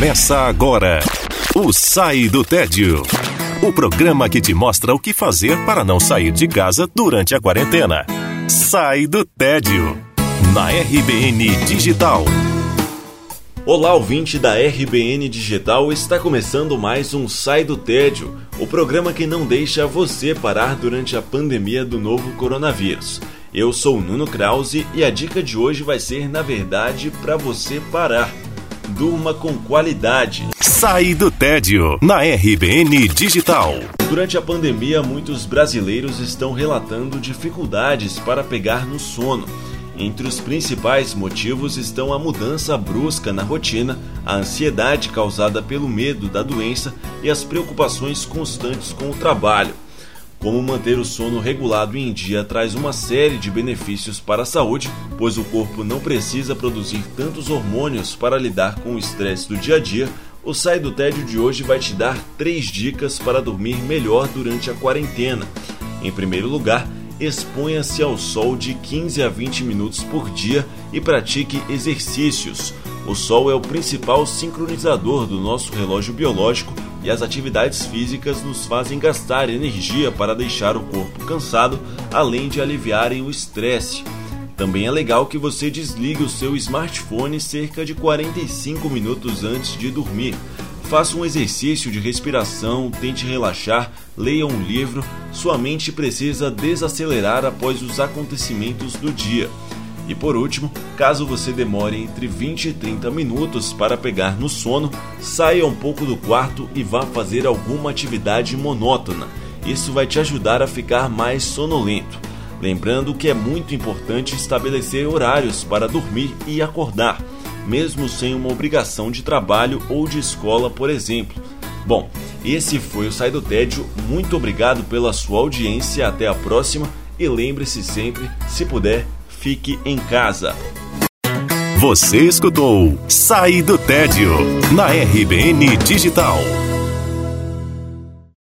Começa agora o Sai do Tédio. O programa que te mostra o que fazer para não sair de casa durante a quarentena. Sai do Tédio. Na RBN Digital. Olá, ouvinte da RBN Digital, está começando mais um Sai do Tédio, o programa que não deixa você parar durante a pandemia do novo coronavírus. Eu sou o Nuno Krause e a dica de hoje vai ser, na verdade, para você parar. Durma com qualidade. Sai do tédio na RBN Digital. Durante a pandemia, muitos brasileiros estão relatando dificuldades para pegar no sono. Entre os principais motivos estão a mudança brusca na rotina, a ansiedade causada pelo medo da doença e as preocupações constantes com o trabalho. Como manter o sono regulado em dia traz uma série de benefícios para a saúde, pois o corpo não precisa produzir tantos hormônios para lidar com o estresse do dia a dia. O Sai do Tédio de hoje vai te dar três dicas para dormir melhor durante a quarentena. Em primeiro lugar, exponha-se ao sol de 15 a 20 minutos por dia e pratique exercícios. O sol é o principal sincronizador do nosso relógio biológico e as atividades físicas nos fazem gastar energia para deixar o corpo cansado, além de aliviarem o estresse. Também é legal que você desligue o seu smartphone cerca de 45 minutos antes de dormir. Faça um exercício de respiração, tente relaxar, leia um livro. Sua mente precisa desacelerar após os acontecimentos do dia. E por último, caso você demore entre 20 e 30 minutos para pegar no sono, saia um pouco do quarto e vá fazer alguma atividade monótona. Isso vai te ajudar a ficar mais sonolento. Lembrando que é muito importante estabelecer horários para dormir e acordar, mesmo sem uma obrigação de trabalho ou de escola, por exemplo. Bom, esse foi o Sai do Tédio. Muito obrigado pela sua audiência. Até a próxima. E lembre-se sempre, se puder, fique em casa. Você escutou Sai do Tédio na RBN Digital.